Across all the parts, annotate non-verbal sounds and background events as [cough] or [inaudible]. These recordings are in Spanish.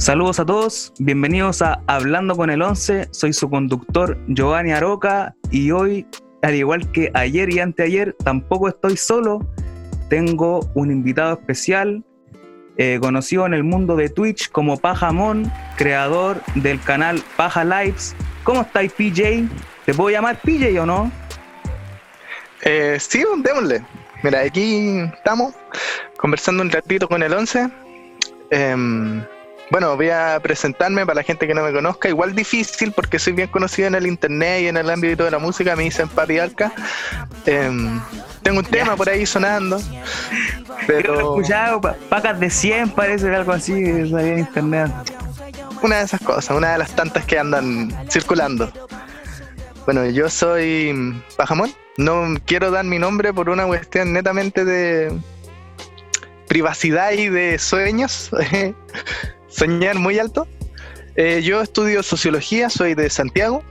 Saludos a todos, bienvenidos a Hablando con el 11. Soy su conductor Giovanni Aroca y hoy, al igual que ayer y anteayer, tampoco estoy solo. Tengo un invitado especial, eh, conocido en el mundo de Twitch como Pajamón, creador del canal Paja Lives. ¿Cómo estáis, PJ? ¿Te puedo llamar PJ o no? Eh, sí, démosle. Mira, aquí estamos conversando un ratito con el 11. Em, bueno, voy a presentarme para la gente que no me conozca. Igual difícil porque soy bien conocido en el internet y en el ámbito de la música. Me dicen Papi Alca. Em, tengo un tema por ahí sonando. Pero... He escuchado pacas de 100, parece algo así, en internet. Una de esas cosas, una de las tantas que andan circulando. Bueno, yo soy Pajamón. No quiero dar mi nombre por una cuestión netamente de privacidad y de sueños. [laughs] Soñar muy alto. Eh, yo estudio sociología, soy de Santiago.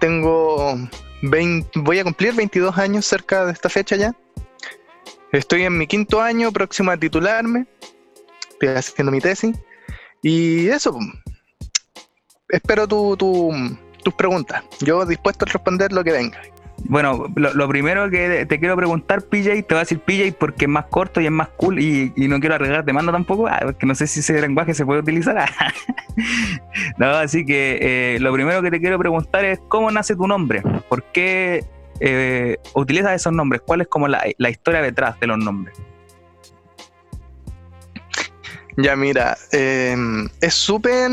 tengo 20, voy a cumplir 22 años cerca de esta fecha ya. Estoy en mi quinto año, próximo a titularme. Estoy haciendo mi tesis. Y eso. Espero tu, tus preguntas. Yo dispuesto a responder lo que venga. Bueno, lo, primero que te quiero preguntar, PJ, te voy a decir PJ porque es más corto y es más cool y, no quiero arreglar demanda tampoco, ah, porque no sé si ese lenguaje se puede utilizar. [laughs] no, así que eh, lo primero que te quiero preguntar es cómo nace tu nombre, por qué eh, utilizas esos nombres, cuál es como la, historia detrás de los nombres. Ya mira, eh, es súper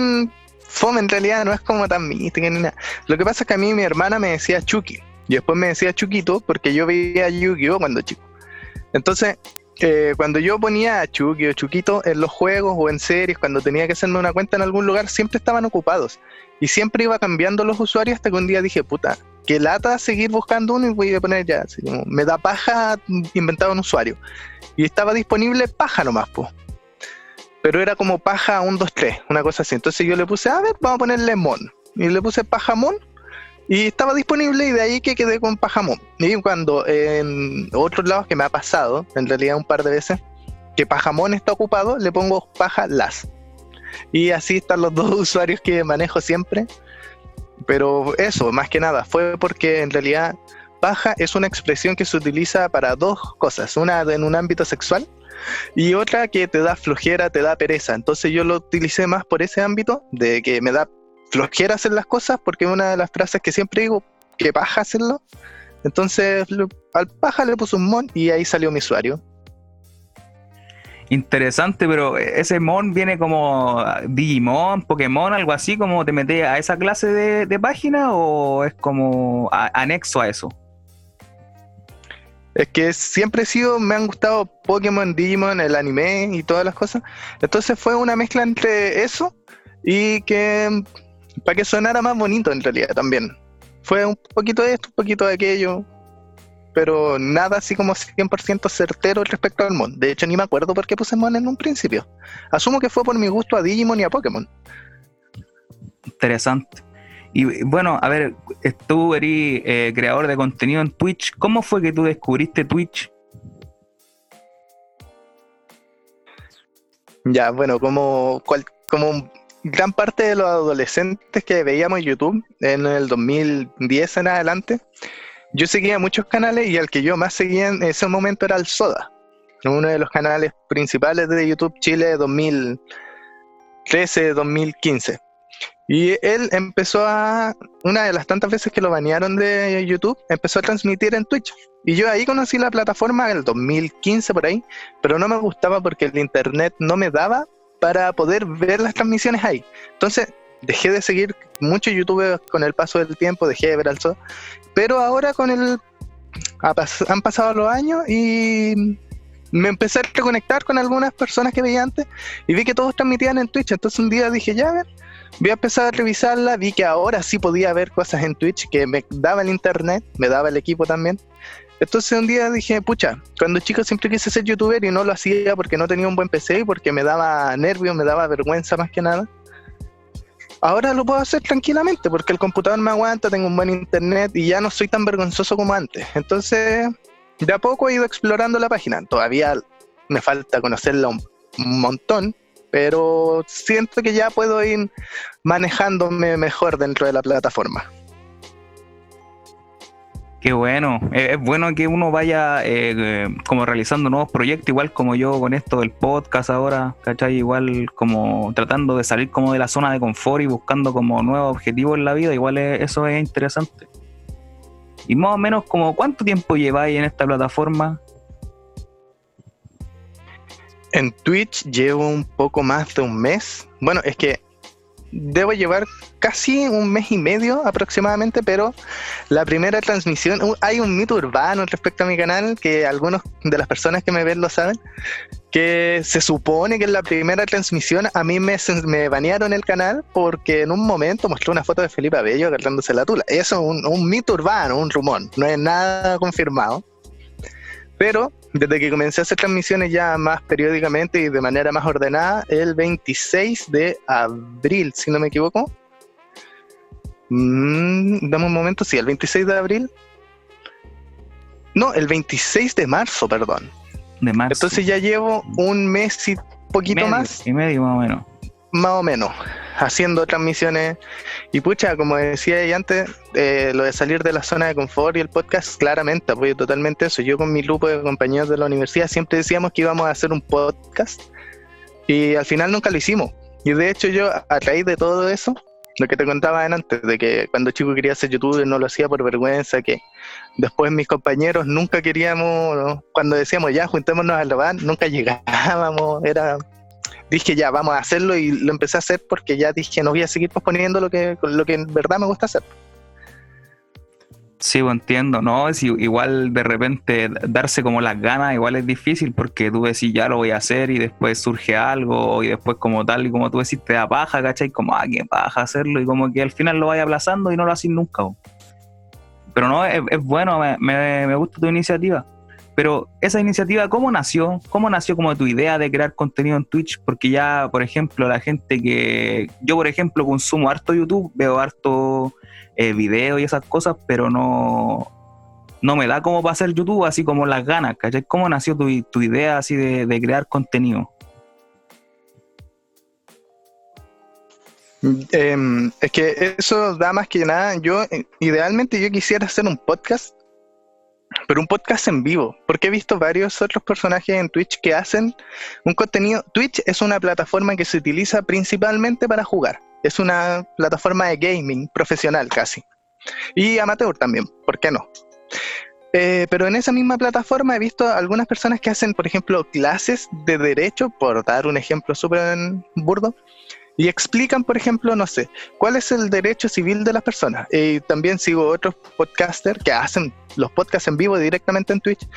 fome en realidad, no es como tan mística ni nada. Lo que pasa es que a mí mi hermana me decía Chucky, y después me decía Chuquito, porque yo veía Yu-Gi-Oh cuando chico. Entonces, eh, cuando yo ponía Chucky o Chuquito en los juegos o en series, cuando tenía que hacerme una cuenta en algún lugar, siempre estaban ocupados. Y siempre iba cambiando los usuarios hasta que un día dije, puta, qué lata seguir buscando uno y voy a poner ya, me da paja inventar un usuario. Y estaba disponible paja nomás, pues pero era como paja 1, 2, 3, una cosa así. Entonces yo le puse, a ver, vamos a ponerle mon. Y le puse pajamón y estaba disponible y de ahí que quedé con pajamón. Y cuando en otros lados que me ha pasado, en realidad un par de veces, que pajamón está ocupado, le pongo paja las. Y así están los [laughs] dos usuarios que manejo siempre. Pero eso, más que nada, fue porque en realidad paja es una expresión que se utiliza para dos cosas. Una en un ámbito sexual y otra que te da flojera, te da pereza. Entonces yo lo utilicé más por ese ámbito, de que me da flojera hacer las cosas, porque es una de las frases que siempre digo, que paja hacerlo. Entonces al paja le puse un mon y ahí salió mi usuario. Interesante, pero ese mon viene como Digimon, Pokémon, algo así, como te metes a esa clase de, página o es como anexo a eso? Es que siempre he sido, me han gustado Pokémon, Digimon, el anime y todas las cosas. Entonces fue una mezcla entre eso y que para que sonara más bonito en realidad también. Fue un poquito de esto, un poquito de aquello, pero nada así como 100% certero respecto al Mon. De hecho, ni me acuerdo por qué puse Mon en un principio. Asumo que fue por mi gusto a Digimon y a Pokémon. Interesante. Y bueno, a ver, tú eres eh, creador de contenido en Twitch. ¿Cómo fue que tú descubriste Twitch? Ya, bueno, como, como gran parte de los adolescentes que veíamos YouTube en el 2010 en adelante, yo seguía muchos canales y el que yo más seguía en ese momento era el Soda, uno de los canales principales de YouTube Chile 2013-2015. Y él empezó a, una de las tantas veces que lo banearon de YouTube, empezó a transmitir en Twitch. Y yo ahí conocí la plataforma en el 2015 por ahí, pero no me gustaba porque el internet no me daba para poder ver las transmisiones ahí. Entonces dejé de seguir mucho YouTube con el paso del tiempo, dejé de ver al sol. Pero ahora con el... Han pasado los años y me empecé a reconectar con algunas personas que veía antes y vi que todos transmitían en Twitch. Entonces un día dije, ya a ver, voy a empezar a revisarla, vi que ahora sí podía ver cosas en Twitch que me daba el internet, me daba el equipo también. Entonces un día dije, pucha, cuando chico siempre quise ser youtuber y no lo hacía porque no tenía un buen PC y porque me daba nervios, me daba vergüenza más que nada. Ahora lo puedo hacer tranquilamente porque el computador me aguanta, tengo un buen internet y ya no soy tan vergonzoso como antes. Entonces, de a poco he ido explorando la página. Todavía me falta conocerla un montón, pero siento que ya puedo ir manejándome mejor dentro de la plataforma. Qué bueno, es bueno que uno vaya eh, como realizando nuevos proyectos, igual como yo con esto del podcast ahora, ¿cachai? Igual como tratando de salir como de la zona de confort y buscando como nuevos objetivos en la vida, igual eso es interesante. Y más o menos como cuánto tiempo lleváis en esta plataforma? En Twitch llevo un poco más de un mes. Bueno, es que debo llevar casi un mes y medio aproximadamente, pero la primera transmisión, hay un mito urbano respecto a mi canal que algunos de las personas que me ven lo saben, que se supone que en la primera transmisión a mí me, me banearon el canal porque en un momento mostré una foto de Felipe Abello agarrándose la tula. Eso es un, un mito urbano, un rumor, no es nada confirmado. Pero desde que comencé a hacer transmisiones ya más periódicamente y de manera más ordenada, el 26 de abril, si no me equivoco. Mm, dame un momento, sí, el 26 de abril. No, el 26 de marzo, perdón. De marzo. Entonces ya llevo un mes y poquito más. Y medio más o menos. Más o menos haciendo transmisiones. Y pucha, como decía antes, eh, lo de salir de la zona de confort y el podcast, claramente apoyo totalmente eso. Yo con mi grupo de compañeros de la universidad siempre decíamos que íbamos a hacer un podcast y al final nunca lo hicimos. Y de hecho yo, a raíz de todo eso, lo que te contaba antes, de que cuando chico quería ser youtuber no lo hacía por vergüenza, que después mis compañeros nunca queríamos, cuando decíamos ya juntémonos a grabar, nunca [laughs] llegábamos, era dije ya, vamos a hacerlo y lo empecé a hacer porque ya dije no voy a seguir posponiendo lo que, lo que en verdad me gusta hacer. Sí, pues, entiendo, ¿no? Es igual de repente darse como las ganas, igual es difícil porque tú decís ya lo voy a hacer y después surge algo y después como tal y como tú decís te da paja, ¿cachai? Como, ah, qué paja hacerlo y como que al final lo vaya aplazando y no lo haces nunca. Pero no, es, bueno, me, me gusta tu iniciativa. Pero esa iniciativa, ¿cómo nació? ¿Cómo nació como tu idea de crear contenido en Twitch? Porque ya, por ejemplo, la gente que... Yo, por ejemplo, consumo harto YouTube, veo harto eh, video y esas cosas, pero no, no me da como para hacer YouTube así como las ganas, ¿cachai? ¿Cómo nació tu, idea así de, crear contenido? Em, es que eso da más que nada. Yo, eh, idealmente, yo quisiera hacer un podcast pero un podcast en vivo, porque he visto varios otros personajes en Twitch que hacen un contenido. Twitch es una plataforma que se utiliza principalmente para jugar. Es una plataforma de gaming profesional casi. Y amateur también, ¿por qué no? Eh, pero en esa misma plataforma he visto algunas personas que hacen, por ejemplo, clases de derecho, por dar un ejemplo súper burdo, y explican, por ejemplo, no sé, cuál es el derecho civil de las personas. Y también sigo otros podcasters que hacen los podcasts en vivo directamente en Twitch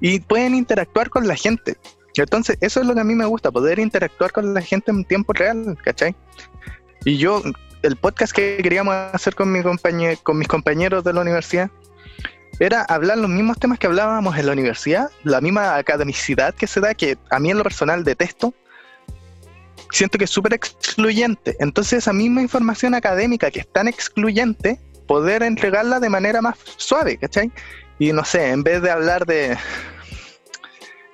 y pueden interactuar con la gente. Entonces, eso es lo que a mí me gusta, poder interactuar con la gente en tiempo real, ¿cachai? Y yo, el podcast que queríamos hacer con, mi con mis compañeros de la universidad era hablar los mismos temas que hablábamos en la universidad, la misma academicidad que se da, que a mí en lo personal detesto, siento que es súper excluyente. Entonces esa misma información académica que es tan excluyente, poder entregarla de manera más suave, ¿cachai? Y no sé, en vez de hablar de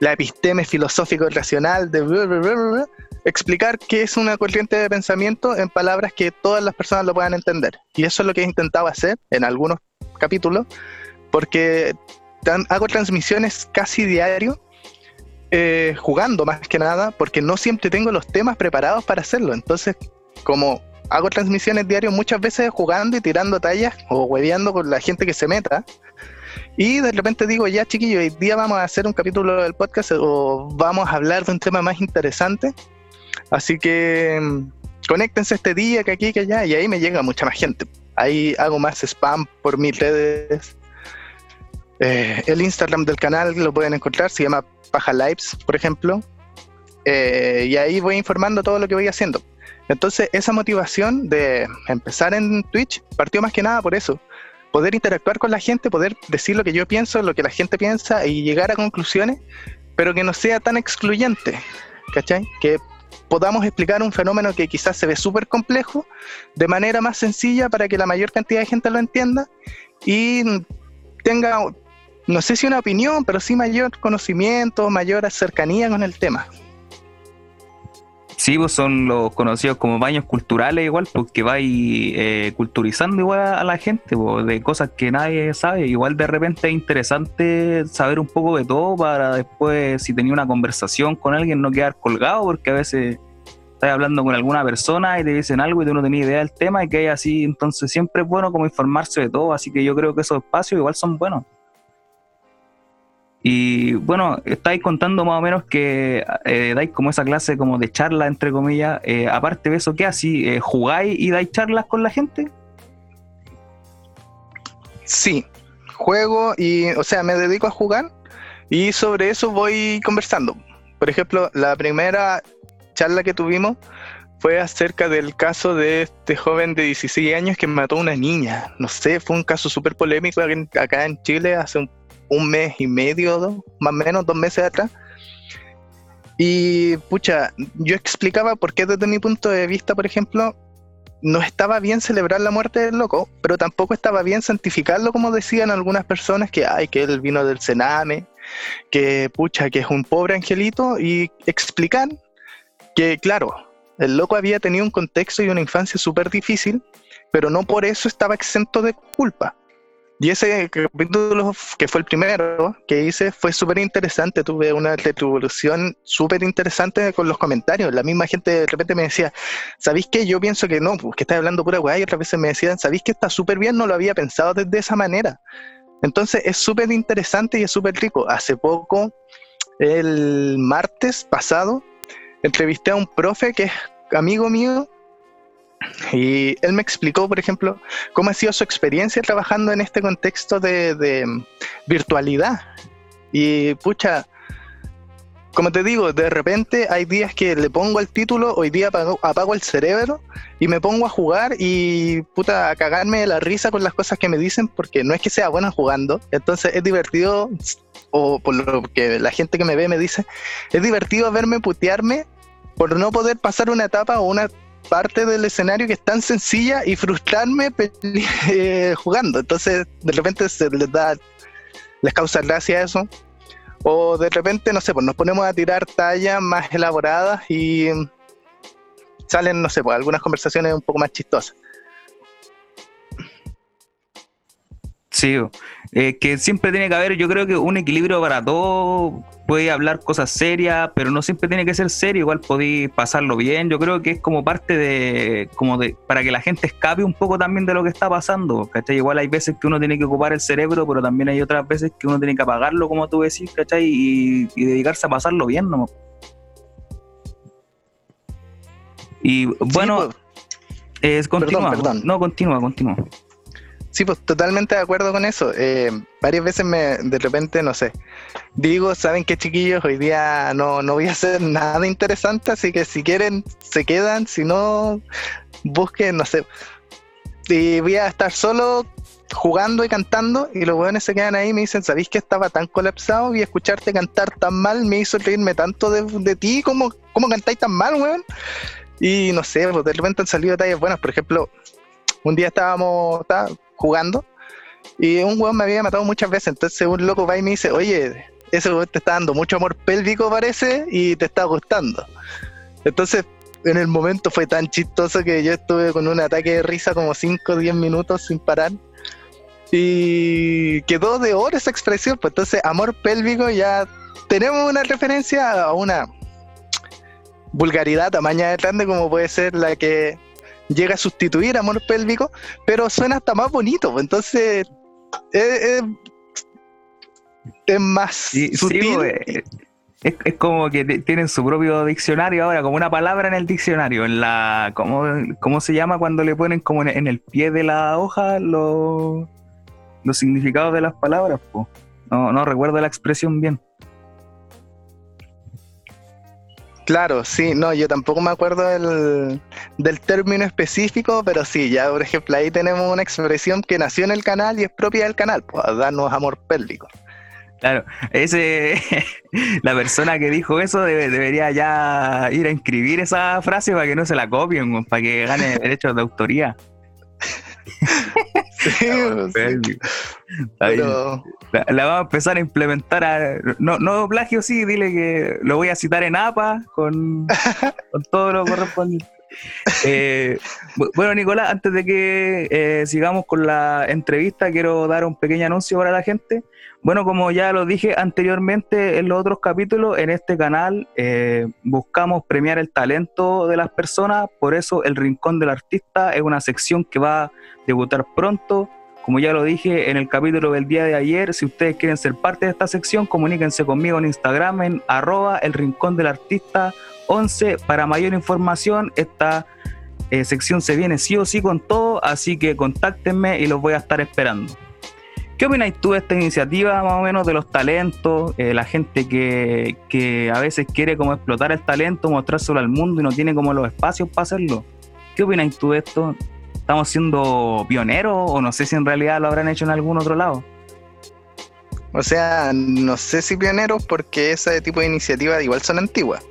la episteme filosófico racional, de explicar qué es una corriente de pensamiento en palabras que todas las personas lo puedan entender. Y eso es lo que he intentado hacer en algunos capítulos, porque hago transmisiones casi diario eh, jugando más que nada, porque no siempre tengo los temas preparados para hacerlo. Entonces, como hago transmisiones diarias muchas veces jugando y tirando tallas o hueveando con la gente que se meta. Y de repente digo, ya chiquillo, hoy día vamos a hacer un capítulo del podcast o vamos a hablar de un tema más interesante. Así que mm, conéctense este día que aquí, que allá, y ahí me llega mucha más gente. Ahí hago más spam por mis redes. Eh, el Instagram del canal lo pueden encontrar, se llama Paja Lives, por ejemplo. Eh, y ahí voy informando todo lo que voy haciendo. Entonces, esa motivación de empezar en Twitch partió más que nada por eso. Poder interactuar con la gente, poder decir lo que yo pienso, lo que la gente piensa y llegar a conclusiones, pero que no sea tan excluyente. ¿Cachai? Que podamos explicar un fenómeno que quizás se ve súper complejo de manera más sencilla para que la mayor cantidad de gente lo entienda y tenga no sé si una opinión, pero sí mayor conocimiento, mayor cercanía con el tema. Sí, pues son los conocidos como baños culturales igual, porque va eh, culturizando igual a, la gente, pues, de cosas que nadie sabe. Igual de repente es interesante saber un poco de todo para después, si tenía una conversación con alguien, no quedar colgado, porque a veces estás hablando con alguna persona y te dicen algo y tú no tenías idea del tema y que hay así, entonces siempre es bueno como informarse de todo, así que yo creo que esos espacios igual son buenos. Y bueno, estáis contando más o menos que eh, dais como esa clase como de charla, entre comillas. Eh, aparte de eso, ¿qué así? Eh, ¿Jugáis y dais charlas con la gente? Sí, juego y, o sea, me dedico a jugar y sobre eso voy conversando. Por ejemplo, la primera charla que tuvimos fue acerca del caso de este joven de 16 años que mató a una niña. No sé, fue un caso súper polémico acá en Chile hace un un mes y medio, más o menos dos meses atrás. Y pucha, yo explicaba por qué desde mi punto de vista, por ejemplo, no estaba bien celebrar la muerte del loco, pero tampoco estaba bien santificarlo, como decían algunas personas, que ay, que él vino del cename, que pucha, que es un pobre angelito, y explicar que, claro, el loco había tenido un contexto y una infancia súper difícil, pero no por eso estaba exento de culpa. Y ese capítulo, que fue el primero que hice, fue súper interesante. Tuve una retribución súper interesante con los comentarios. La misma gente de repente me decía, ¿sabéis qué? Yo pienso que no, pues, que estás hablando pura weá. Y otras veces me decían, ¿sabéis que está súper bien? No lo había pensado desde esa manera. Entonces es súper interesante y es súper rico. Hace poco, el martes pasado, entrevisté a un profe que es amigo mío y él me explicó, por ejemplo, cómo ha sido su experiencia trabajando en este contexto de, virtualidad. Y pucha, como te digo, de repente hay días que le pongo el título, hoy día apago, el cerebro y me pongo a jugar y puta, a cagarme de la risa con las cosas que me dicen, porque no es que sea bueno jugando, entonces es divertido, o por lo que la gente que me ve me dice, es divertido verme putearme por no poder pasar una etapa o una parte del escenario que es tan sencilla y frustrarme [laughs] eh, jugando. Entonces, de repente se les da, les causa gracia eso. O de repente, no sé, pues nos ponemos a tirar tallas más elaboradas y salen, no sé, pues algunas conversaciones un poco más chistosas. Sí, eh, que siempre tiene que haber, yo creo que un equilibrio para todo. Puede hablar cosas serias, pero no siempre tiene que ser serio. Igual podéis pasarlo bien. Yo creo que es como parte de, como de, para que la gente escape un poco también de lo que está pasando. ¿Cachai? Igual hay veces que uno tiene que ocupar el cerebro, pero también hay otras veces que uno tiene que apagarlo, como tú decís, ¿cachai? Y, dedicarse a pasarlo bien, ¿no? Y bueno, es pues. continúa. No, continúa, continúa. Sí, pues totalmente de acuerdo con eso. Eh, varias veces me, de repente, no sé, digo, ¿saben qué chiquillos? Hoy día no, no voy a hacer nada interesante, así que si quieren, se quedan, si no, busquen, no sé. Y voy a estar solo jugando y cantando y los jóvenes se quedan ahí y me dicen, ¿sabéis que estaba tan colapsado y escucharte cantar tan mal me hizo reírme tanto de, ti? ¿Cómo, ¿Cómo cantáis tan mal, weón? Y no sé, pues de repente han salido detalles buenos. Por ejemplo, un día estábamos, jugando y un weón me había matado muchas veces. Entonces un loco va y me dice, oye, ese weón te está dando mucho amor pélvico parece y te está gustando. Entonces en el momento fue tan chistoso que yo estuve con un ataque de risa como 5 o 10 minutos sin parar. Y quedó de oro esa expresión. Pues entonces, amor pélvico ya tenemos una referencia a una vulgaridad tamaña de grande como puede ser la que llega a sustituir amor pélvico, pero suena hasta más bonito, pues, entonces es, más sutil. Pues, es, como que tienen su propio diccionario ahora, como una palabra en el diccionario, en la ¿cómo, cómo se llama cuando le ponen como en, el pie de la hoja los, los significados de las palabras? No, no recuerdo la expresión bien. Claro, sí, no, yo tampoco me acuerdo del, del, término específico, pero sí, ya por ejemplo ahí tenemos una expresión que nació en el canal y es propia del canal, pues darnos amor pélvico. Claro, ese, [laughs] la persona que dijo eso debería ya ir a inscribir esa frase para que no se la copien, para que gane derechos de autoría. [laughs] [laughs] sí, la, vamos a empezar a implementar. no, no plagio, sí, dile que lo voy a citar en APA con, [laughs] con todo lo correspondiente. Eh, bueno, Nicolás, antes de que eh, sigamos con la entrevista, quiero dar un pequeño anuncio para la gente. Bueno, como ya lo dije anteriormente en los otros capítulos, en este canal eh, buscamos premiar el talento de las personas, por eso el Rincón del Artista es una sección que va a debutar pronto. Como ya lo dije en el capítulo del día de ayer, si ustedes quieren ser parte de esta sección, comuníquense conmigo en Instagram en arroba el Rincón del Artista 11. Para mayor información, esta eh, sección se viene sí o sí con todo, así que contáctenme y los voy a estar esperando. ¿Qué opináis tú de esta iniciativa, más o menos, de los talentos? Eh, la gente que, que, a veces quiere como explotar el talento, mostrárselo al mundo y no tiene como los espacios para hacerlo. ¿Qué opináis tú de esto? ¿Estamos siendo pioneros o no sé si en realidad lo habrán hecho en algún otro lado? O sea, no sé si pioneros porque ese tipo de iniciativas igual son antiguas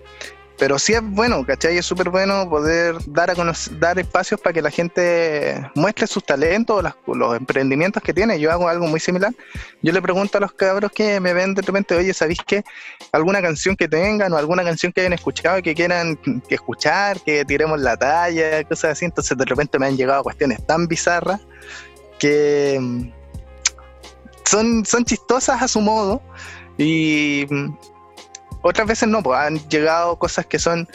pero sí es bueno, ¿cachai? Es súper bueno poder dar a dar espacios para que la gente muestre sus talentos, los emprendimientos que tiene. Yo hago algo muy similar. Yo le pregunto a los cabros que me ven de repente, oye, ¿sabéis qué? ¿Alguna canción que tengan o alguna canción que hayan escuchado y que quieran escuchar, que tiremos la talla, cosas así? Entonces de repente me han llegado cuestiones tan bizarras que mm, son, son chistosas a su modo y mm, otras veces no, pues han llegado cosas que son...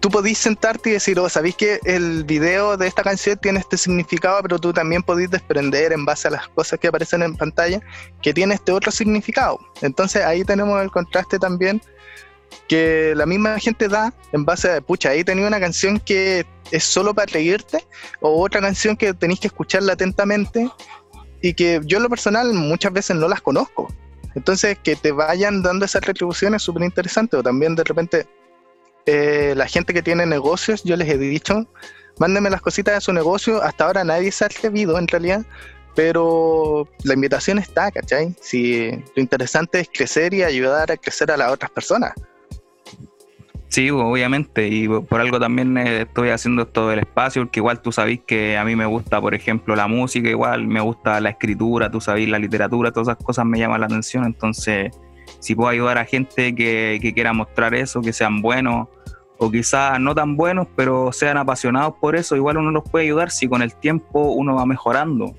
Tú podís sentarte y decir, oh, ¿sabéis que el video de esta canción tiene este significado, pero tú también podís desprender en base a las cosas que aparecen en pantalla que tiene este otro significado? Entonces ahí tenemos el contraste también que la misma gente da en base a, pucha, ahí tenía una canción que es solo para reírte, o otra canción que tenéis que escucharla atentamente, y que yo en lo personal muchas veces no las conozco. Entonces, que te vayan dando esas retribuciones es súper interesante. O también de repente, eh, la gente que tiene negocios, yo les he dicho, mándenme las cositas de su negocio. Hasta ahora nadie se ha atrevido en realidad, pero la invitación está, ¿cachai? Si lo interesante es crecer y ayudar a crecer a las otras personas. Sí, obviamente, y por algo también eh, estoy haciendo esto del espacio, porque igual tú sabés que a mí me gusta, por ejemplo, la música, igual me gusta la escritura, tú sabés, la literatura, todas esas cosas me llaman la atención, entonces si puedo ayudar a gente que, que quiera mostrar eso, que sean buenos, o quizás no tan buenos, pero sean apasionados por eso, igual uno los puede ayudar si con el tiempo uno va mejorando.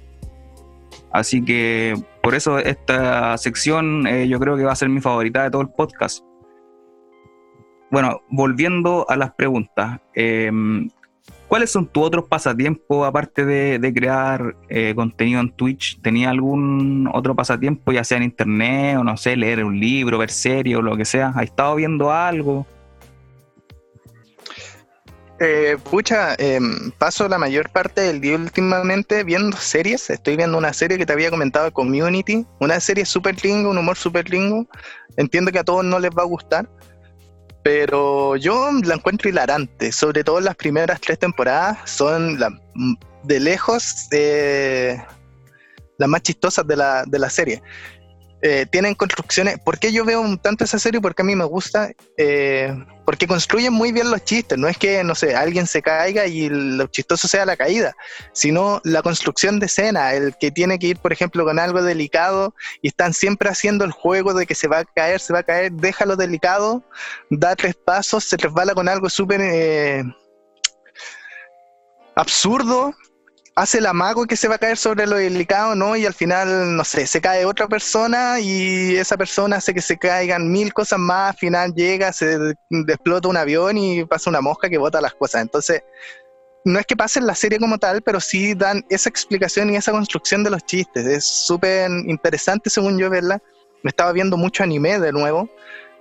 Así que por eso esta sección eh, yo creo que va a ser mi favorita de todo el podcast bueno, volviendo a las preguntas, em, ¿cuáles son tus otros pasatiempos aparte de, crear eh, contenido en Twitch? ¿Tenía algún otro pasatiempo, ya sea en internet o no sé, leer un libro, ver series o lo que sea? ¿Has estado viendo algo? Eh, pucha, em, paso la mayor parte del día últimamente viendo series. Estoy viendo una serie que te había comentado, Community. Una serie súper lingo, un humor súper lingo. Entiendo que a todos no les va a gustar, pero yo la encuentro hilarante, sobre todo las primeras tres temporadas son de lejos eh, las más chistosas de la, de la serie. Eh, tienen construcciones. ¿Por qué yo veo tanto esa serie? Porque a mí me gusta. Eh, porque construyen muy bien los chistes. No es que, no sé, alguien se caiga y lo chistoso sea la caída, sino la construcción de escena. El que tiene que ir, por ejemplo, con algo delicado y están siempre haciendo el juego de que se va a caer, se va a caer, déjalo delicado, da tres pasos, se resbala con algo súper. Eh, absurdo hace el amago que se va a caer sobre lo delicado, ¿no? Y al final, no sé, se cae otra persona y esa persona hace que se caigan mil cosas más, al final llega, se explota un avión y pasa una mosca que bota las cosas. Entonces, no es que pasen la serie como tal, pero sí dan esa explicación y esa construcción de los chistes. Es súper interesante según yo verla. Me estaba viendo mucho anime de nuevo,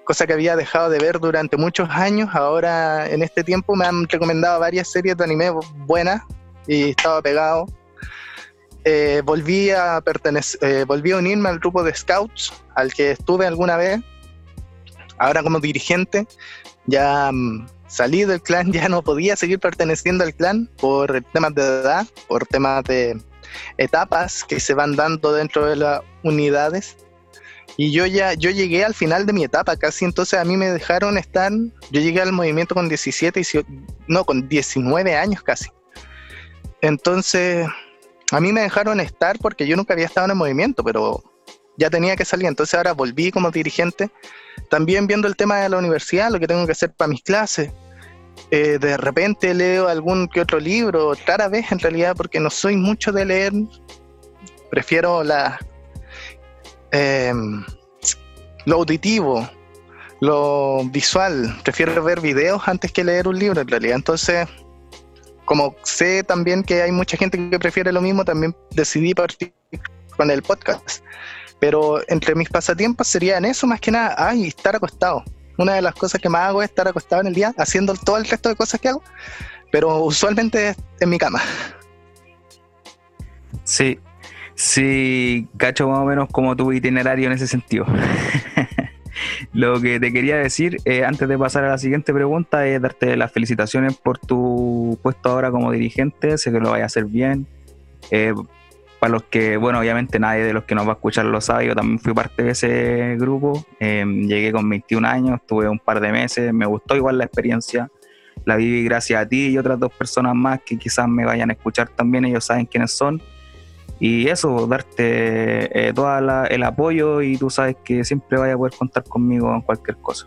cosa que había dejado de ver durante muchos años. Ahora, en este tiempo, me han recomendado varias series de anime buenas, y estaba pegado. Eh, volví, a eh, volví a unirme al grupo de scouts al que estuve alguna vez. Ahora como dirigente ya mm, salí del clan, [laughs] ya no podía seguir perteneciendo al clan por temas de edad, por temas de etapas que se van dando dentro de las unidades. Y yo ya, yo llegué al final de mi etapa casi, entonces a mí me dejaron estar, yo llegué al movimiento con 17, no, con 19 años casi. Entonces, a mí me dejaron estar porque yo nunca había estado en movimiento, pero ya tenía que salir. Entonces ahora volví como dirigente, también viendo el tema de la universidad, lo que tengo que hacer para mis clases. Eh, de repente leo algún que otro libro, rara vez en realidad, porque no soy mucho de leer. Prefiero la, em, lo auditivo, lo visual. Prefiero ver videos antes que leer un libro en realidad. Entonces, como sé también que hay mucha gente que prefiere lo mismo, también decidí partir con el podcast. Pero entre mis pasatiempos serían eso más que nada, ay, estar acostado. Una de las cosas que más hago es estar acostado en el día, haciendo todo el resto de cosas que hago, pero usualmente en mi cama. Sí, sí, cacho más o menos como tu itinerario en ese sentido. [laughs] Lo que te quería decir, eh, antes de pasar a la siguiente pregunta, es darte las felicitaciones por tu puesto ahora como dirigente. Sé que lo vaya a hacer bien. Eh, para los que, bueno, obviamente nadie de los que nos va a escuchar lo sabe, yo también fui parte de ese grupo. Eh, llegué con 21 años, tuve un par de meses, me gustó igual la experiencia. La viví gracias a ti y otras dos personas más que quizás me vayan a escuchar también, ellos saben quiénes son. Y eso, darte eh, todo el apoyo y tú sabes que siempre vaya a poder contar conmigo en cualquier cosa.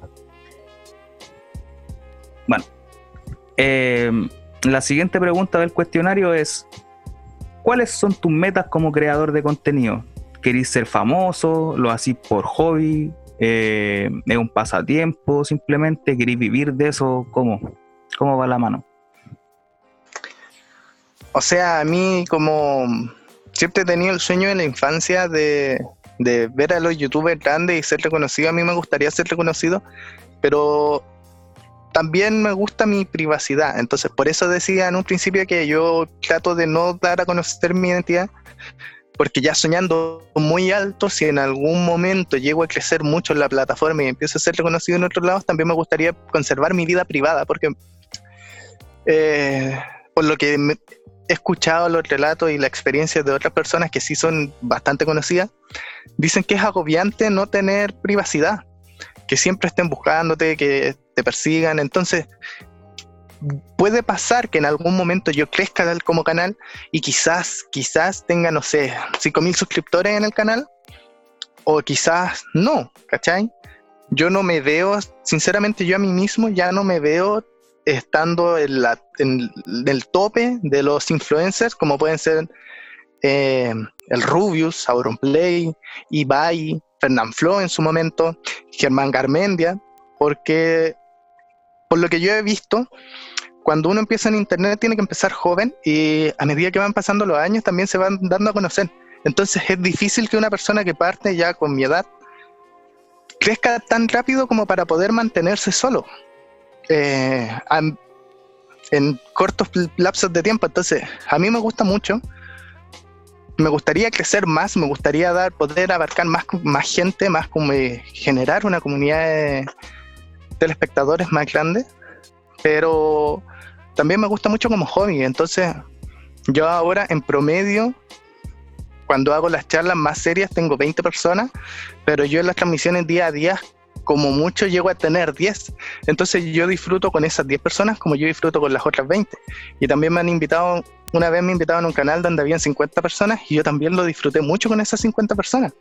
Bueno, eh, la siguiente pregunta del cuestionario es, ¿cuáles son tus metas como creador de contenido? ¿Querís ser famoso? ¿Lo hacís por hobby? Eh, ¿Es un pasatiempo simplemente? ¿Querís vivir de eso? ¿Cómo? ¿Cómo va la mano? O sea, a mí como siempre he tenido el sueño en la infancia de, ver a los youtubers grandes y ser reconocido. A mí me gustaría ser reconocido, pero también me gusta mi privacidad. Entonces, por eso decía en un principio que yo trato de no dar a conocer mi identidad, porque ya soñando muy alto, si en algún momento llego a crecer mucho en la plataforma y empiezo a ser reconocido en otros lados, también me gustaría conservar mi vida privada, porque eh, por lo que he escuchado los relatos y la experiencia de otras personas que sí son bastante conocidas, dicen que es agobiante no tener privacidad, que siempre estén buscándote, que te persigan. Entonces, puede pasar que en algún momento yo crezca como canal y quizás, quizás tenga, no sé, 5.000 suscriptores en el canal, o quizás no, ¿cachai? Yo no me veo, sinceramente yo a mí mismo ya no me veo estando en, la, en, el tope de los influencers, como pueden ser eh, el Rubius, Auronplay, Ibai, Fernand Flo en su momento, Germán Garmendia, porque por lo que yo he visto, cuando uno empieza en internet tiene que empezar joven y a medida que van pasando los años también se van dando a conocer. Entonces es difícil que una persona que parte ya con mi edad crezca tan rápido como para poder mantenerse solo. Eh, en cortos lapsos de tiempo. Entonces, a mí me gusta mucho. Me gustaría crecer más, me gustaría dar, poder abarcar más, más gente, más como eh, generar una comunidad de telespectadores más grande. Pero también me gusta mucho como hobby. Entonces, yo ahora en promedio, cuando hago las charlas más serias, tengo 20 personas, pero yo en las transmisiones día a día como mucho llego a tener 10. Entonces yo disfruto con esas 10 personas como yo disfruto con las otras 20. Y también me han invitado, una vez me invitaron a un canal donde habían 50 personas y yo también lo disfruté mucho con esas 50 personas.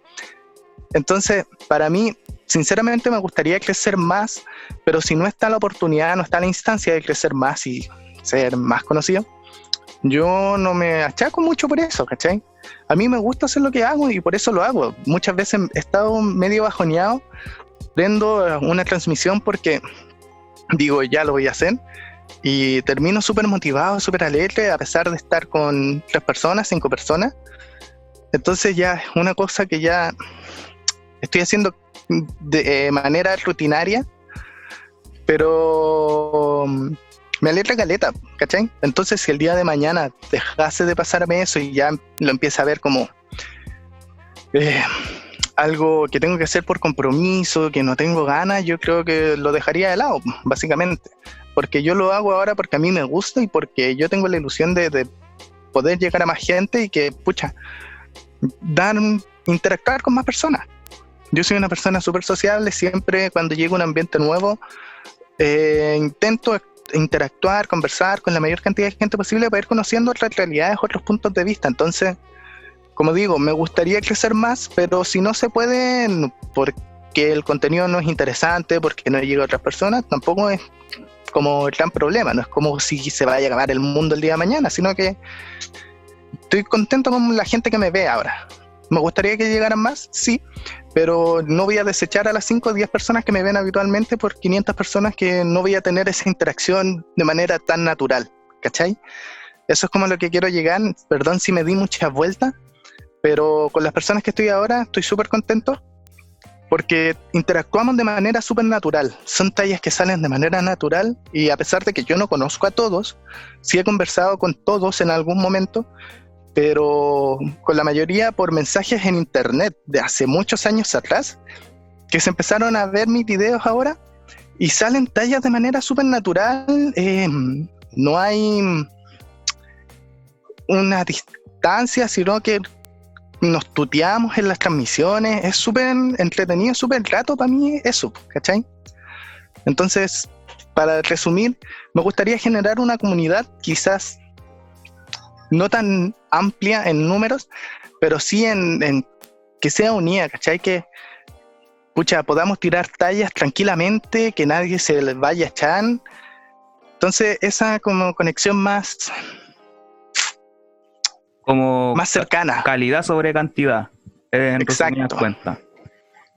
Entonces, para mí, sinceramente me gustaría crecer más, pero si no está la oportunidad, no está la instancia de crecer más y ser más conocido, yo no me achaco mucho por eso, ¿cachai? A mí me gusta hacer lo que hago y por eso lo hago. Muchas veces he estado medio bajoneado prendo una transmisión porque digo, ya lo voy a hacer. Y termino súper motivado, súper alegre, a pesar de estar con tres personas, cinco personas. Entonces ya es una cosa que ya estoy haciendo de eh, manera rutinaria, pero mm, me alegra caleta, ¿cachai? Entonces si el día de mañana dejase de pasarme eso y ya lo empieza a ver como... Eh, algo que tengo que hacer por compromiso, que no tengo ganas, yo creo que lo dejaría de lado, básicamente. Porque yo lo hago ahora porque a mí me gusta y porque yo tengo la ilusión de, poder llegar a más gente y que, pucha, dar, interactuar con más personas. Yo soy una persona súper sociable, siempre cuando llego a un ambiente nuevo, eh, intento interactuar, conversar con la mayor cantidad de gente posible para ir conociendo otras realidades, otros puntos de vista. Entonces, como digo, me gustaría crecer más, pero si no se puede, porque el contenido no es interesante, porque no llega a otras personas, tampoco es como el gran problema, no es como si se vaya a acabar el mundo el día de mañana, sino que estoy contento con la gente que me ve ahora. ¿Me gustaría que llegaran más? Sí, pero no voy a desechar a las 5 o 10 personas que me ven habitualmente por 500 personas que no voy a tener esa interacción de manera tan natural, ¿cachai? Eso es como lo que quiero llegar, perdón si me di muchas vueltas, pero con las personas que estoy ahora estoy súper contento porque interactuamos de manera súper natural. Son tallas que salen de manera natural y a pesar de que yo no conozco a todos, sí he conversado con todos en algún momento pero con la mayoría por mensajes en internet de hace muchos años atrás, que se empezaron a ver mis videos ahora y salen tallas de manera súper natural. Eh, no hay una distancia, sino que nos tuteamos en las transmisiones. Es súper entretenido, súper rato para mí eso, ¿cachai? Entonces, para resumir, me gustaría generar una comunidad quizás no tan amplia en números, pero sí en, que sea unida, ¿cachai? Que pucha, podamos tirar tallas tranquilamente, que nadie se vaya a echar. Entonces, esa como conexión más como más cercana. Calidad sobre cantidad. En Exacto. Cuenta.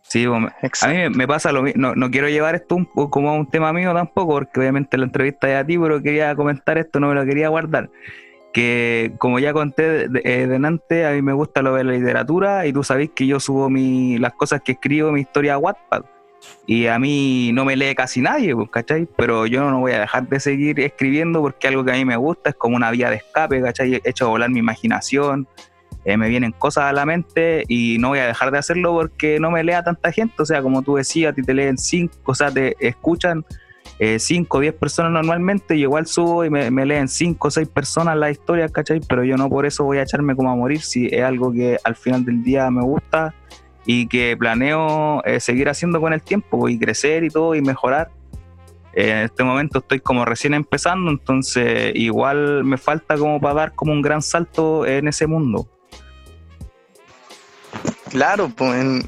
Sí, a mí me pasa lo mismo. No, quiero llevar esto un, como un tema mío tampoco, porque obviamente la entrevista es a ti, pero quería comentar esto, no me lo quería guardar que como ya conté de, eh, delante, a mí me gusta lo de la literatura y tú sabés que yo subo mi, las cosas que escribo, mi historia a Wattpad. Y a mí no me lee casi nadie, pues, ¿cachai? Pero yo no voy a dejar de seguir escribiendo porque algo que a mí me gusta es como una vía de escape, ¿cachai? He hecho volar mi imaginación, eh, me vienen cosas a la mente y no voy a dejar de hacerlo porque no me lea tanta gente. O sea, como tú decías, a ti te leen cinco, o sea, te escuchan 5 o 10 personas normalmente, y igual subo y me, leen 5 o 6 personas la historia, ¿cachai? Pero yo no por eso voy a echarme como a morir si es algo que al final del día me gusta y que planeo eh, seguir haciendo con el tiempo y crecer y todo y mejorar. en este momento estoy como recién empezando, entonces igual me falta como para dar como un gran salto en ese mundo. Claro, pues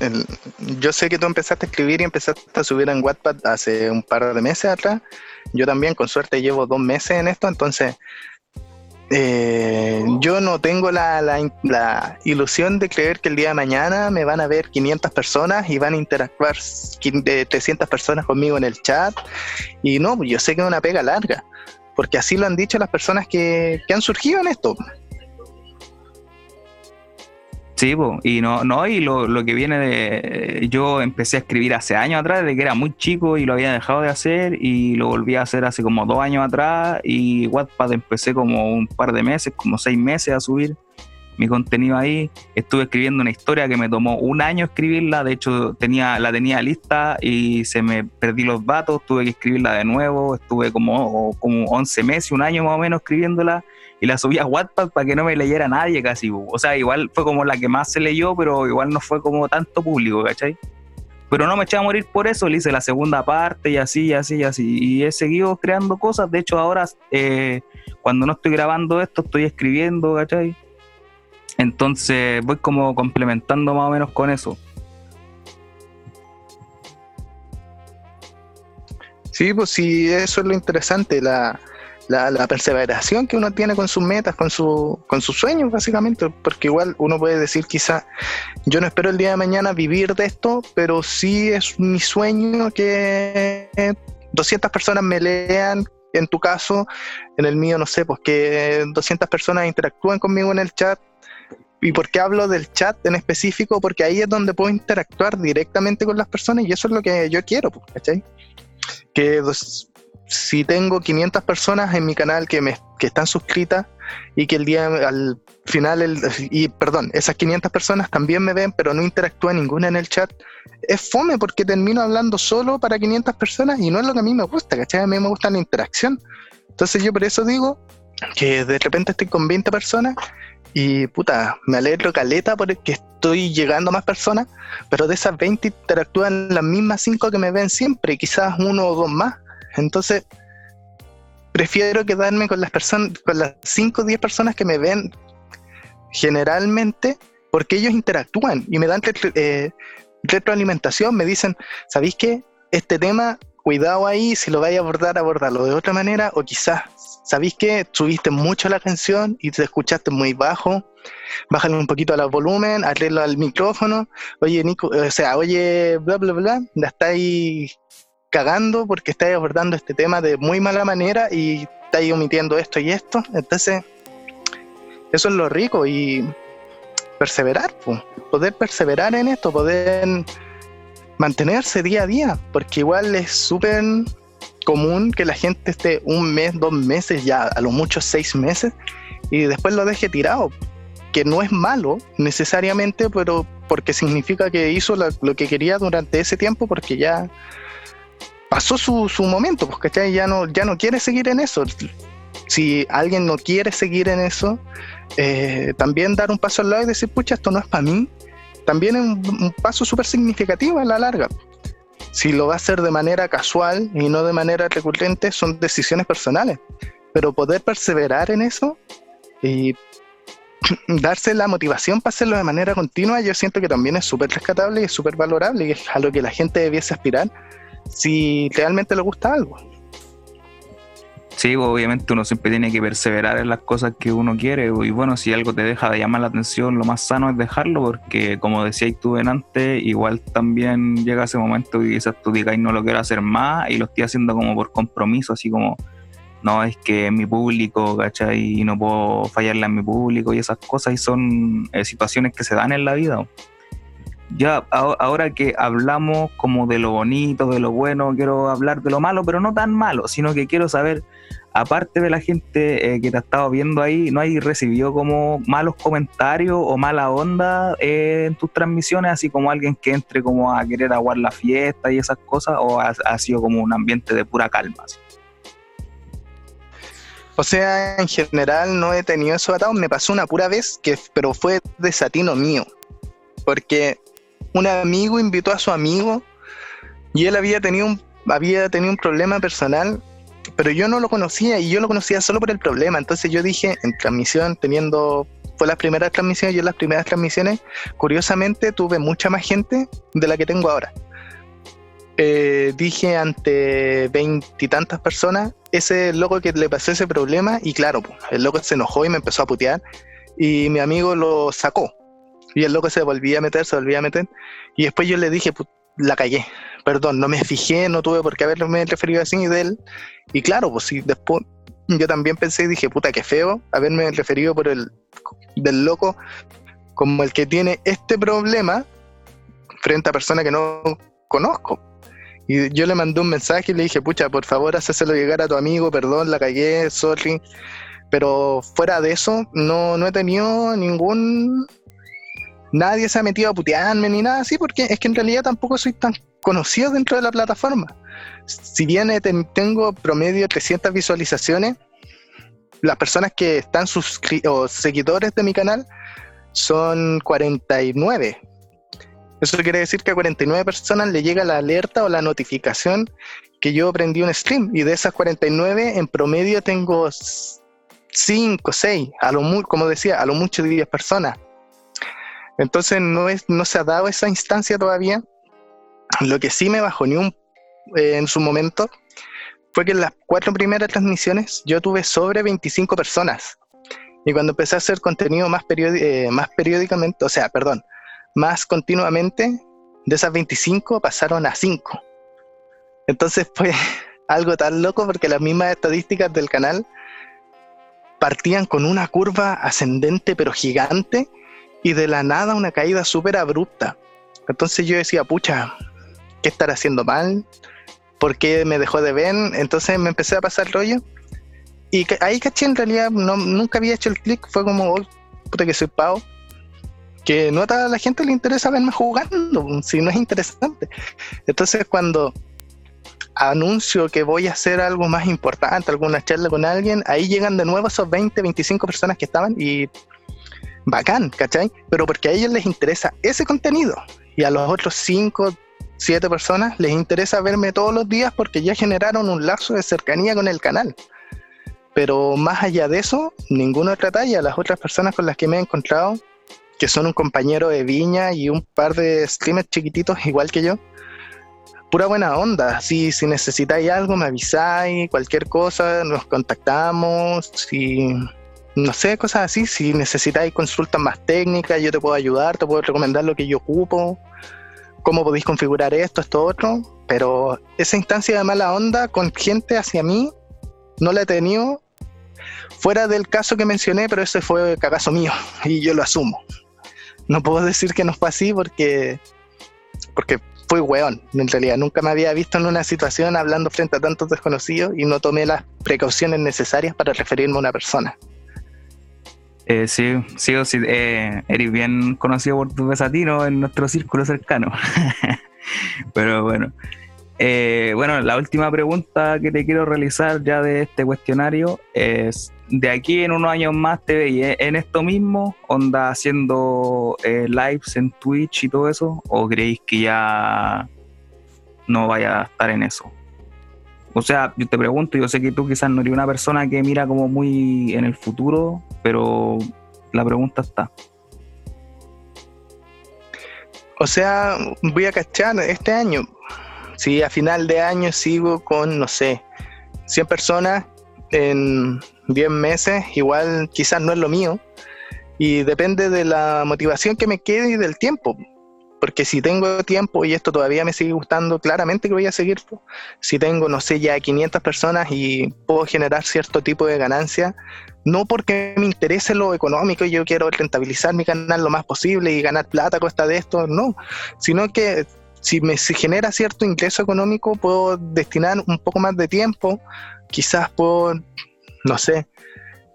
yo sé que tú empezaste a escribir y empezaste a subir en Wattpad hace un par de meses atrás. Yo también, con suerte, llevo dos meses en esto, entonces eh, yo no tengo la, la, ilusión de creer que el día de mañana me van a ver 500 personas y van a interactuar 300 personas conmigo en el chat. Y no, yo sé que es una pega larga, porque así lo han dicho las personas que, que han surgido en esto. Sí, y no, no, y lo, lo, que viene de. Yo empecé a escribir hace años atrás, desde que era muy chico y lo había dejado de hacer, y lo volví a hacer hace como dos años atrás, y Wattpad empecé como un par de meses, como seis meses a subir mi contenido ahí. Estuve escribiendo una historia que me tomó un año escribirla, de hecho tenía, la tenía lista y se me perdí los datos, tuve que escribirla de nuevo, estuve como, como 11 meses, un año más o menos escribiéndola y la subí a Wattpad para que no me leyera nadie casi. O sea, igual fue como la que más se leyó, pero igual no fue como tanto público, ¿cachai? Pero no me eché a morir por eso, le hice la segunda parte y así, y así, y así. Y he seguido creando cosas. De hecho, ahora, eh, cuando no estoy grabando esto, estoy escribiendo, ¿cachai? Entonces voy como complementando más o menos con eso. Sí, pues sí, eso es lo interesante, la, la, perseveración que uno tiene con sus metas, con, su, con sus sueños, básicamente, porque igual uno puede decir quizá, yo no espero el día de mañana vivir de esto, pero sí es mi sueño que 200 personas me lean, en tu caso, en el mío, no sé, pues que 200 personas interactúen conmigo en el chat, ¿Y por qué hablo del chat en específico? Porque ahí es donde puedo interactuar directamente con las personas y eso es lo que yo quiero, ¿cachai? Que si tengo 500 personas en mi canal que, me, que están suscritas y que el día al final, el, y perdón, esas 500 personas también me ven, pero no interactúa ninguna en el chat, es fome porque termino hablando solo para 500 personas y no es lo que a mí me gusta, ¿cachai? A mí me gusta la interacción. Entonces yo por eso digo que de repente estoy con 20 personas y puta, me alegro caleta porque estoy llegando más personas, pero de esas 20 interactúan las mismas 5 que me ven siempre, quizás uno o dos más. Entonces, prefiero quedarme con las personas, con las 5 o 10 personas que me ven generalmente, porque ellos interactúan y me dan eh, retroalimentación, me dicen, ¿sabéis qué? Este tema, cuidado ahí, si lo vais a abordar, abordarlo de otra manera, o quizás, ¿sabéis qué? Subiste mucho la canción y te escuchaste muy bajo, bájale un poquito al volumen, arreglo al micrófono, oye, Nico, o sea, oye, bla, bla, bla, la estáis cagando porque estáis abordando este tema de muy mala manera y estáis omitiendo esto y esto. Entonces, eso es lo rico y perseverar, poder perseverar en esto, poder mantenerse día a día, porque igual es súper común que la gente esté un mes, dos meses, ya a lo mucho seis meses, y después lo deje tirado, que no es malo necesariamente, pero porque significa que hizo lo que quería durante ese tiempo, porque ya pasó su, su momento, pues, Ya no, ya no quiere seguir en eso. Si alguien no quiere seguir en eso, eh, también dar un paso al lado y decir, pucha, esto no es para mí, también es un, paso súper significativo a la larga. Si lo va a hacer de manera casual y no de manera recurrente, son decisiones personales. Pero poder perseverar en eso y [clears throat] darse la motivación para hacerlo de manera continua, yo siento que también es súper rescatable y es súper valorable y es a lo que la gente debiese aspirar si realmente le gusta algo. Sí, pues, obviamente uno siempre tiene que perseverar en las cosas que uno quiere. Pues, y bueno, si algo te deja de llamar la atención, lo más sano es dejarlo, porque como decías tú antes, igual también llega ese momento que quizás tú digas, no lo quiero hacer más, y lo estoy haciendo como por compromiso, así como, no, es que es mi público, ¿cachai? Y no puedo fallarle a mi público y esas cosas, y son eh, situaciones que se dan en la vida ya ahora que hablamos como de lo bonito, de lo bueno, quiero hablar de lo malo, pero no tan malo, sino que quiero saber, aparte de la gente eh, que te ha estado viendo ahí, ¿no hay recibido como malos comentarios o mala onda eh, en tus transmisiones, así como alguien que entre como a querer aguar la fiesta y esas cosas, o ha, sido como un ambiente de pura calma? O sea, en general no he tenido eso atado, me pasó una pura vez, que, pero fue desatino mío. Porque un amigo invitó a su amigo y él había tenido un, había tenido un problema personal, pero yo no lo conocía y yo lo conocía solo por el problema. Entonces yo dije, en transmisión, teniendo, fue las primeras transmisiones, yo en las primeras transmisiones, curiosamente tuve mucha más gente de la que tengo ahora. Eh, dije ante veintitantas personas, ese loco que le pasó ese problema, y claro, el loco se enojó y me empezó a putear, y mi amigo lo sacó. Y el loco se volvía a meter, se volvía a meter. Y después yo le dije, la callé. Perdón, no me fijé, no tuve por qué haberme referido así de él. Y claro, pues sí, después yo también pensé y dije, puta, qué feo haberme referido por el del loco como el que tiene este problema frente a personas que no conozco. Y yo le mandé un mensaje y le dije, pucha, por favor, hacéselo llegar a tu amigo, perdón, la cagué, sorry. Pero fuera de eso, no, no he tenido ningún nadie se ha metido a putearme ni nada así, porque es que en realidad tampoco soy tan conocido dentro de la plataforma. Si bien tengo promedio de 300 visualizaciones, las personas que están o seguidores de mi canal son 49. Eso quiere decir que a 49 personas le llega la alerta o la notificación que yo prendí un stream y de esas 49 en promedio tengo 5, 6, a lo como decía, a lo mucho 10 personas. Entonces no, es, no se ha dado esa instancia todavía. Lo que sí me bajó ni un, eh, en su momento fue que en las cuatro primeras transmisiones yo tuve sobre 25 personas. Y cuando empecé a hacer contenido más, eh, más periódicamente, o sea, perdón, más continuamente, de esas 25 pasaron a 5. Entonces fue [laughs] algo tan loco porque las mismas estadísticas del canal partían con una curva ascendente pero gigante y de la nada una caída súper abrupta. Entonces yo decía, pucha, ¿qué estará haciendo mal? ¿Por qué me dejó de ver? Entonces me empecé a pasar rollo. Y ahí caché, en realidad no, nunca había hecho el clic, fue como, oh, puta que soy pavo. Que no a la gente le interesa verme jugando, si no es interesante. Entonces cuando anuncio que voy a hacer algo más importante, alguna charla con alguien, ahí llegan de nuevo esos 20, 25 personas que estaban y bacán, ¿cachai? Pero porque a ellos les interesa ese contenido y a los otros cinco, siete personas les interesa verme todos los días porque ya generaron un lazo de cercanía con el canal. Pero más allá de eso, ninguna otra talla. Las otras personas con las que me he encontrado, que son un compañero de viña y un par de streamers chiquititos igual que yo, pura buena onda. Si, si necesitáis algo, me avisáis, cualquier cosa, nos contactamos. Si, no sé, cosas así. Si necesitáis consultas más técnicas, yo te puedo ayudar, te puedo recomendar lo que yo ocupo, cómo podéis configurar esto, esto, otro. Pero esa instancia de mala onda con gente hacia mí no la he tenido fuera del caso que mencioné, pero ese fue cagazo mío y yo lo asumo. No puedo decir que no fue así porque, porque fui weón. En realidad nunca me había visto en una situación hablando frente a tantos desconocidos y no tomé las precauciones necesarias para referirme a una persona. Eh, sí, sí, sí eh, eres bien conocido por tu desatino en nuestro círculo cercano. [laughs] Pero bueno, eh, bueno, la última pregunta que te quiero realizar ya de este cuestionario es, de aquí en unos años más te veis en esto mismo, onda haciendo eh, lives en Twitch y todo eso, o creéis que ya no vaya a estar en eso? O sea, yo te pregunto, yo sé que tú quizás no eres una persona que mira como muy en el futuro, pero la pregunta está. O sea, voy a cachar este año si a final de año sigo con, no sé, 100 personas en 10 meses, igual quizás no es lo mío. Y depende de la motivación que me quede y del tiempo. Porque si tengo tiempo y esto todavía me sigue gustando, claramente que voy a seguir. Si tengo, no sé, ya 500 personas y puedo generar cierto tipo de ganancia, no porque me interese lo económico y yo quiero rentabilizar mi canal lo más posible y ganar plata a costa de esto, no, sino que si me genera cierto ingreso económico, puedo destinar un poco más de tiempo, quizás puedo, no sé,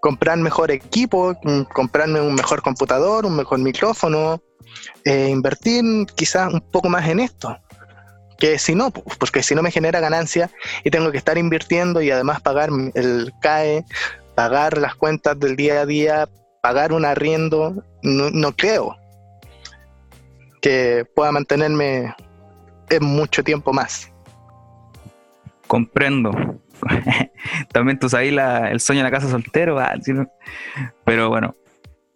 comprar mejor equipo, mm, comprarme un mejor computador, un mejor micrófono, eh, invertir quizás un poco más en esto. Que si no, porque si no me genera ganancia y tengo que estar invirtiendo y además pagar el CAE, pagar las cuentas del día a día, pagar un arriendo, no, no creo que pueda mantenerme es mucho tiempo más. Comprendo. [laughs] También tú sabes el sueño de la casa soltero. Pero bueno,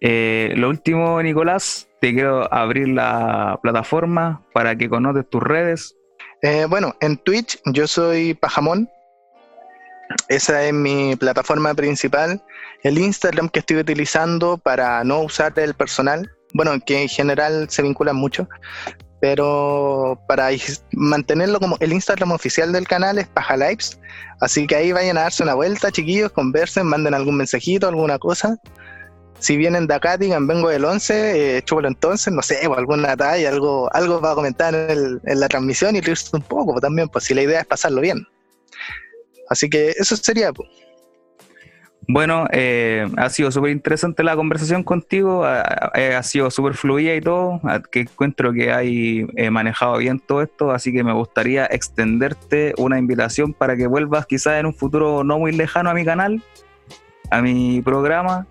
eh, lo último, Nicolás, te quiero abrir la plataforma para que conozcas tus redes. Eh, bueno, en Twitch yo soy Pajamón. Esa es mi plataforma principal. El Instagram que estoy utilizando para no usar el personal, bueno, que en general se vinculan mucho, pero para mantenerlo como el Instagram oficial del canal es Paja Lives. Así que ahí vayan a darse una vuelta, chiquillos, conversen, manden algún mensajito, alguna cosa. Si vienen de acá, digan, vengo del 11, eh, entonces, no sé, o alguna talla, algo, algo para comentar en, la transmisión y reírse un poco pues, también, pues si la idea es pasarlo bien. Así que eso sería. Pues. Bueno, eh, ha sido súper interesante la conversación contigo, ha, sido súper fluida y todo, que encuentro que hay eh, manejado bien todo esto, así que me gustaría extenderte una invitación para que vuelvas quizás en un futuro no muy lejano a mi canal, a mi programa,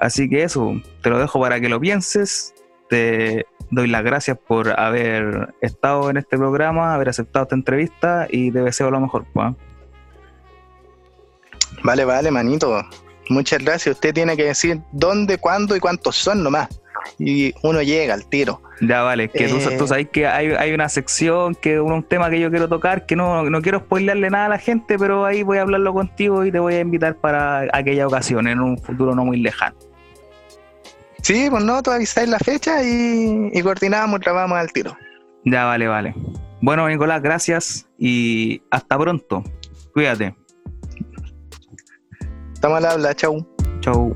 así que eso, te lo dejo para que lo pienses, te doy las gracias por haber estado en este programa, haber aceptado esta entrevista y te deseo lo mejor. Pues. Vale, vale, manito. Muchas gracias. Usted tiene que decir dónde, cuándo y cuántos son nomás. Y uno llega al tiro. Ya vale, que tú, tú, eh, sabes que hay, una sección, que un, tema que yo quiero tocar, que no, no quiero spoilearle nada a la gente, pero ahí voy a hablarlo contigo y te voy a invitar para aquella ocasión, en un futuro no muy lejano. Sí, pues no, tú avisáis la fecha y, y coordinamos, trabajamos al tiro. Ya vale, vale. Bueno, Nicolás, gracias y hasta pronto. Cuídate. Estamos al habla, chau. Chau.